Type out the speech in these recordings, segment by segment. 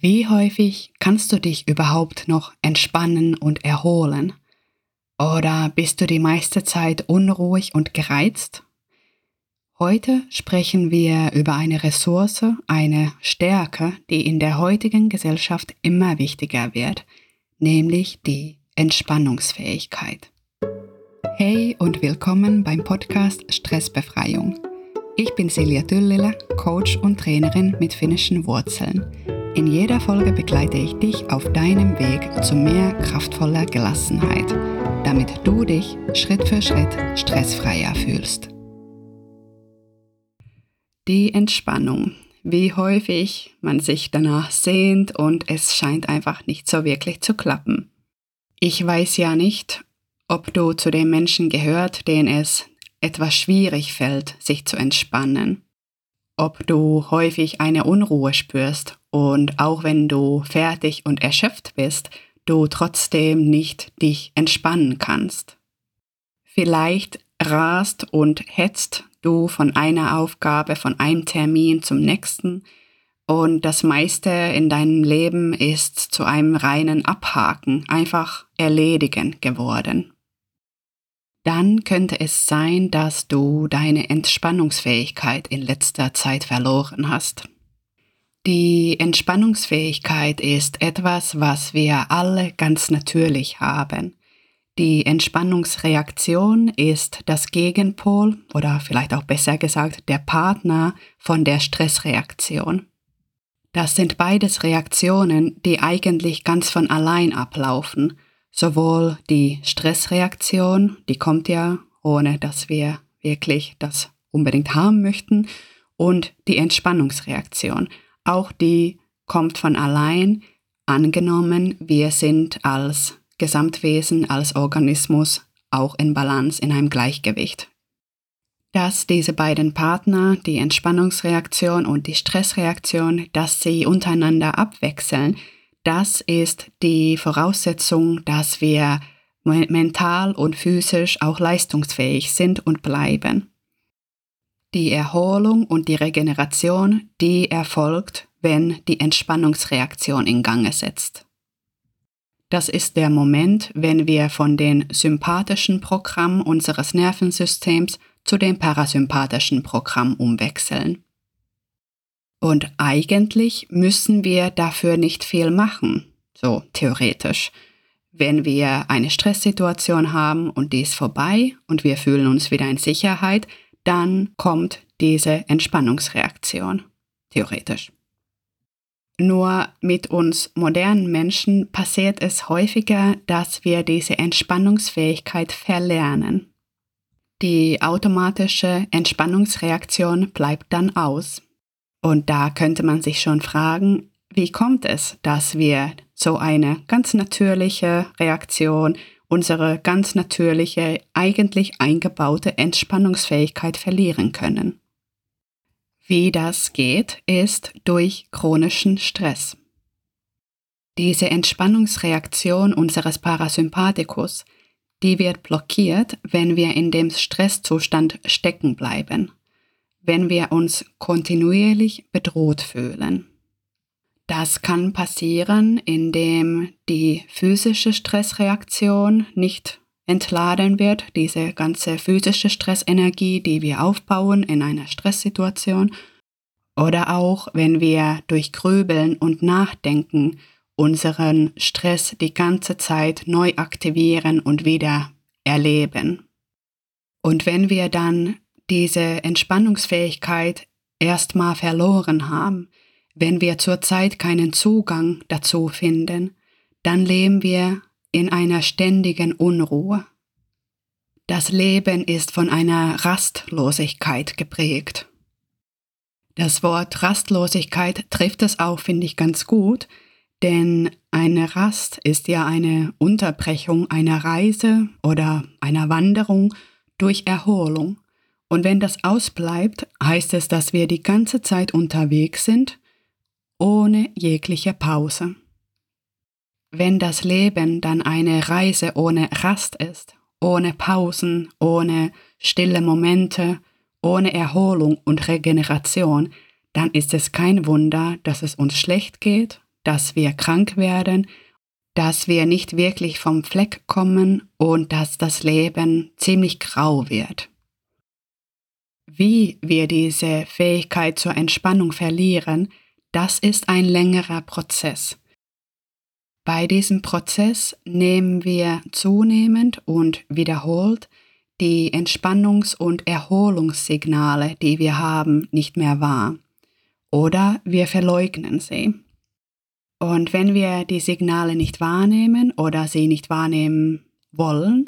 Wie häufig kannst du dich überhaupt noch entspannen und erholen? Oder bist du die meiste Zeit unruhig und gereizt? Heute sprechen wir über eine Ressource, eine Stärke, die in der heutigen Gesellschaft immer wichtiger wird, nämlich die Entspannungsfähigkeit. Hey und willkommen beim Podcast Stressbefreiung. Ich bin Silja Düllele, Coach und Trainerin mit finnischen Wurzeln. In jeder Folge begleite ich dich auf deinem Weg zu mehr kraftvoller Gelassenheit, damit du dich Schritt für Schritt stressfreier fühlst. Die Entspannung. Wie häufig man sich danach sehnt und es scheint einfach nicht so wirklich zu klappen. Ich weiß ja nicht, ob du zu den Menschen gehört, denen es etwas schwierig fällt, sich zu entspannen. Ob du häufig eine Unruhe spürst und auch wenn du fertig und erschöpft bist, du trotzdem nicht dich entspannen kannst. Vielleicht rast und hetzt du von einer Aufgabe, von einem Termin zum nächsten und das meiste in deinem Leben ist zu einem reinen Abhaken, einfach erledigen geworden. Dann könnte es sein, dass du deine Entspannungsfähigkeit in letzter Zeit verloren hast. Die Entspannungsfähigkeit ist etwas, was wir alle ganz natürlich haben. Die Entspannungsreaktion ist das Gegenpol oder vielleicht auch besser gesagt der Partner von der Stressreaktion. Das sind beides Reaktionen, die eigentlich ganz von allein ablaufen. Sowohl die Stressreaktion, die kommt ja, ohne dass wir wirklich das unbedingt haben möchten, und die Entspannungsreaktion. Auch die kommt von allein, angenommen, wir sind als Gesamtwesen, als Organismus auch in Balance, in einem Gleichgewicht. Dass diese beiden Partner, die Entspannungsreaktion und die Stressreaktion, dass sie untereinander abwechseln, das ist die Voraussetzung, dass wir mental und physisch auch leistungsfähig sind und bleiben. Die Erholung und die Regeneration, die erfolgt, wenn die Entspannungsreaktion in Gange setzt. Das ist der Moment, wenn wir von den sympathischen Programm unseres Nervensystems zu dem parasympathischen Programm umwechseln. Und eigentlich müssen wir dafür nicht viel machen, so theoretisch. Wenn wir eine Stresssituation haben und die ist vorbei und wir fühlen uns wieder in Sicherheit, dann kommt diese Entspannungsreaktion, theoretisch. Nur mit uns modernen Menschen passiert es häufiger, dass wir diese Entspannungsfähigkeit verlernen. Die automatische Entspannungsreaktion bleibt dann aus. Und da könnte man sich schon fragen, wie kommt es, dass wir so eine ganz natürliche Reaktion unsere ganz natürliche, eigentlich eingebaute Entspannungsfähigkeit verlieren können. Wie das geht, ist durch chronischen Stress. Diese Entspannungsreaktion unseres Parasympathikus, die wird blockiert, wenn wir in dem Stresszustand stecken bleiben, wenn wir uns kontinuierlich bedroht fühlen. Das kann passieren, indem die physische Stressreaktion nicht entladen wird, diese ganze physische Stressenergie, die wir aufbauen in einer Stresssituation, oder auch wenn wir durch Grübeln und Nachdenken unseren Stress die ganze Zeit neu aktivieren und wieder erleben. Und wenn wir dann diese Entspannungsfähigkeit erstmal verloren haben, wenn wir zurzeit keinen Zugang dazu finden, dann leben wir in einer ständigen Unruhe. Das Leben ist von einer Rastlosigkeit geprägt. Das Wort Rastlosigkeit trifft es auch, finde ich, ganz gut, denn eine Rast ist ja eine Unterbrechung einer Reise oder einer Wanderung durch Erholung. Und wenn das ausbleibt, heißt es, dass wir die ganze Zeit unterwegs sind ohne jegliche Pause. Wenn das Leben dann eine Reise ohne Rast ist, ohne Pausen, ohne stille Momente, ohne Erholung und Regeneration, dann ist es kein Wunder, dass es uns schlecht geht, dass wir krank werden, dass wir nicht wirklich vom Fleck kommen und dass das Leben ziemlich grau wird. Wie wir diese Fähigkeit zur Entspannung verlieren, das ist ein längerer Prozess. Bei diesem Prozess nehmen wir zunehmend und wiederholt die Entspannungs- und Erholungssignale, die wir haben, nicht mehr wahr. Oder wir verleugnen sie. Und wenn wir die Signale nicht wahrnehmen oder sie nicht wahrnehmen wollen,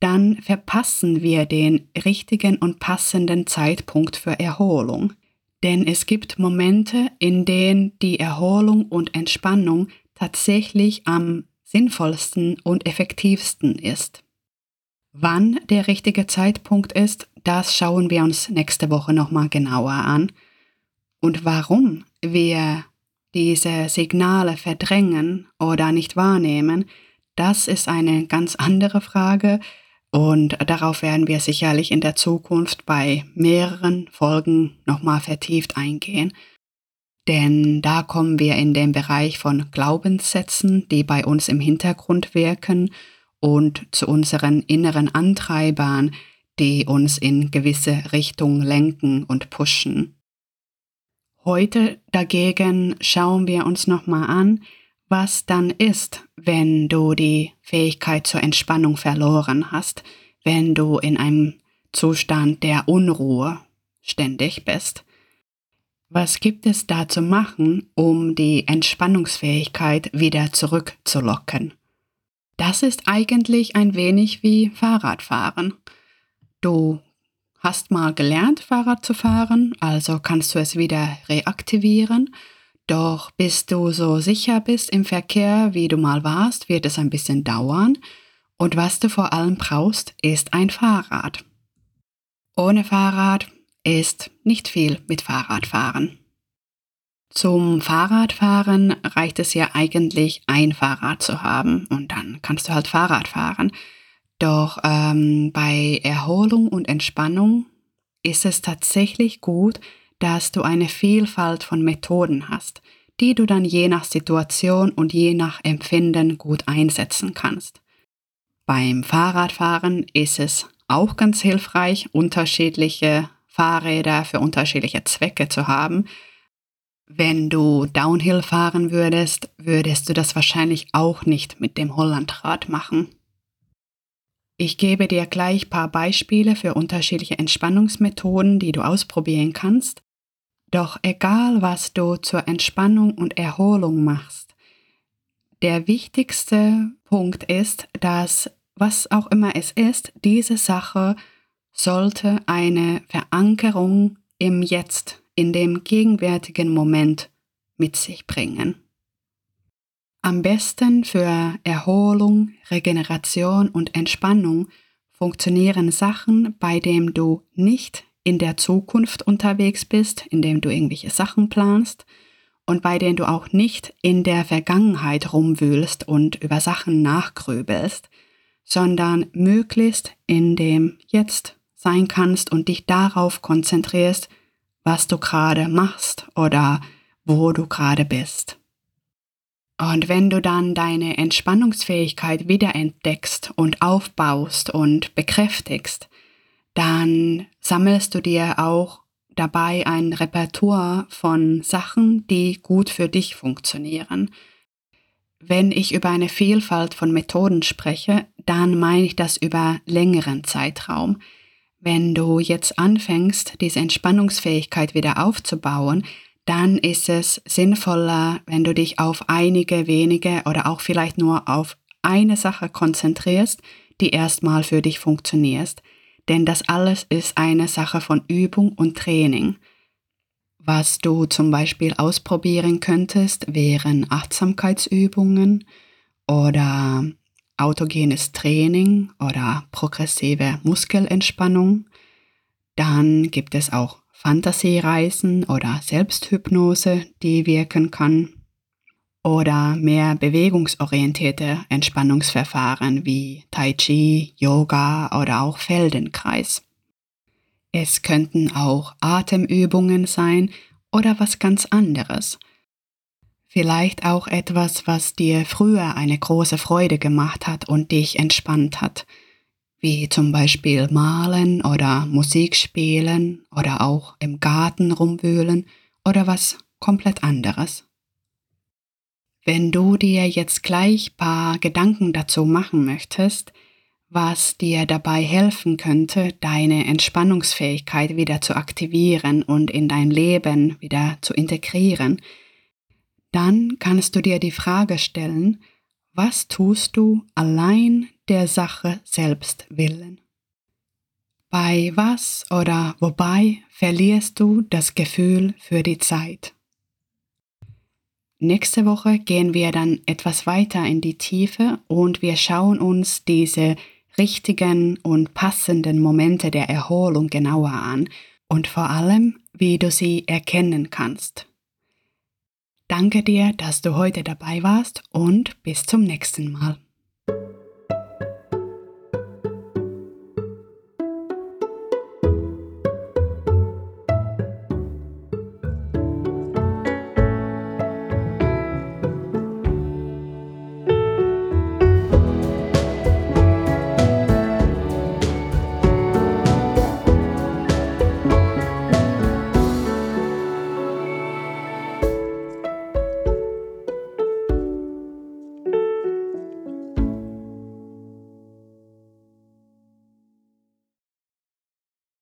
dann verpassen wir den richtigen und passenden Zeitpunkt für Erholung. Denn es gibt Momente, in denen die Erholung und Entspannung tatsächlich am sinnvollsten und effektivsten ist. Wann der richtige Zeitpunkt ist, das schauen wir uns nächste Woche nochmal genauer an. Und warum wir diese Signale verdrängen oder nicht wahrnehmen, das ist eine ganz andere Frage und darauf werden wir sicherlich in der Zukunft bei mehreren Folgen nochmal vertieft eingehen. Denn da kommen wir in den Bereich von Glaubenssätzen, die bei uns im Hintergrund wirken und zu unseren inneren Antreibern, die uns in gewisse Richtung lenken und pushen. Heute dagegen schauen wir uns nochmal an, was dann ist, wenn du die Fähigkeit zur Entspannung verloren hast, wenn du in einem Zustand der Unruhe ständig bist. Was gibt es da zu machen, um die Entspannungsfähigkeit wieder zurückzulocken? Das ist eigentlich ein wenig wie Fahrradfahren. Du hast mal gelernt, Fahrrad zu fahren, also kannst du es wieder reaktivieren doch bis du so sicher bist im Verkehr, wie du mal warst, wird es ein bisschen dauern. Und was du vor allem brauchst, ist ein Fahrrad. Ohne Fahrrad ist nicht viel mit Fahrradfahren. Zum Fahrradfahren reicht es ja eigentlich, ein Fahrrad zu haben und dann kannst du halt Fahrrad fahren. Doch ähm, bei Erholung und Entspannung ist es tatsächlich gut, dass du eine Vielfalt von Methoden hast, die du dann je nach Situation und je nach Empfinden gut einsetzen kannst. Beim Fahrradfahren ist es auch ganz hilfreich, unterschiedliche Fahrräder für unterschiedliche Zwecke zu haben. Wenn du Downhill fahren würdest, würdest du das wahrscheinlich auch nicht mit dem Hollandrad machen. Ich gebe dir gleich ein paar Beispiele für unterschiedliche Entspannungsmethoden, die du ausprobieren kannst. Doch egal, was du zur Entspannung und Erholung machst, der wichtigste Punkt ist, dass was auch immer es ist, diese Sache sollte eine Verankerung im Jetzt, in dem gegenwärtigen Moment mit sich bringen. Am besten für Erholung, Regeneration und Entspannung funktionieren Sachen, bei denen du nicht in der Zukunft unterwegs bist, indem du irgendwelche Sachen planst und bei denen du auch nicht in der Vergangenheit rumwühlst und über Sachen nachgrübelst, sondern möglichst in dem Jetzt sein kannst und dich darauf konzentrierst, was du gerade machst oder wo du gerade bist. Und wenn du dann deine Entspannungsfähigkeit wiederentdeckst und aufbaust und bekräftigst, dann sammelst du dir auch dabei ein Repertoire von Sachen, die gut für dich funktionieren. Wenn ich über eine Vielfalt von Methoden spreche, dann meine ich das über längeren Zeitraum. Wenn du jetzt anfängst, diese Entspannungsfähigkeit wieder aufzubauen, dann ist es sinnvoller, wenn du dich auf einige wenige oder auch vielleicht nur auf eine Sache konzentrierst, die erstmal für dich funktioniert denn das alles ist eine Sache von Übung und Training. Was du zum Beispiel ausprobieren könntest, wären Achtsamkeitsübungen oder autogenes Training oder progressive Muskelentspannung. Dann gibt es auch Fantasiereisen oder Selbsthypnose, die wirken kann oder mehr bewegungsorientierte Entspannungsverfahren wie Tai Chi, Yoga oder auch Feldenkreis. Es könnten auch Atemübungen sein oder was ganz anderes. Vielleicht auch etwas, was dir früher eine große Freude gemacht hat und dich entspannt hat, wie zum Beispiel malen oder Musik spielen oder auch im Garten rumwühlen oder was komplett anderes. Wenn du dir jetzt gleich paar Gedanken dazu machen möchtest, was dir dabei helfen könnte, deine Entspannungsfähigkeit wieder zu aktivieren und in dein Leben wieder zu integrieren, dann kannst du dir die Frage stellen, was tust du allein der Sache selbst willen? Bei was oder wobei verlierst du das Gefühl für die Zeit? Nächste Woche gehen wir dann etwas weiter in die Tiefe und wir schauen uns diese richtigen und passenden Momente der Erholung genauer an und vor allem, wie du sie erkennen kannst. Danke dir, dass du heute dabei warst und bis zum nächsten Mal.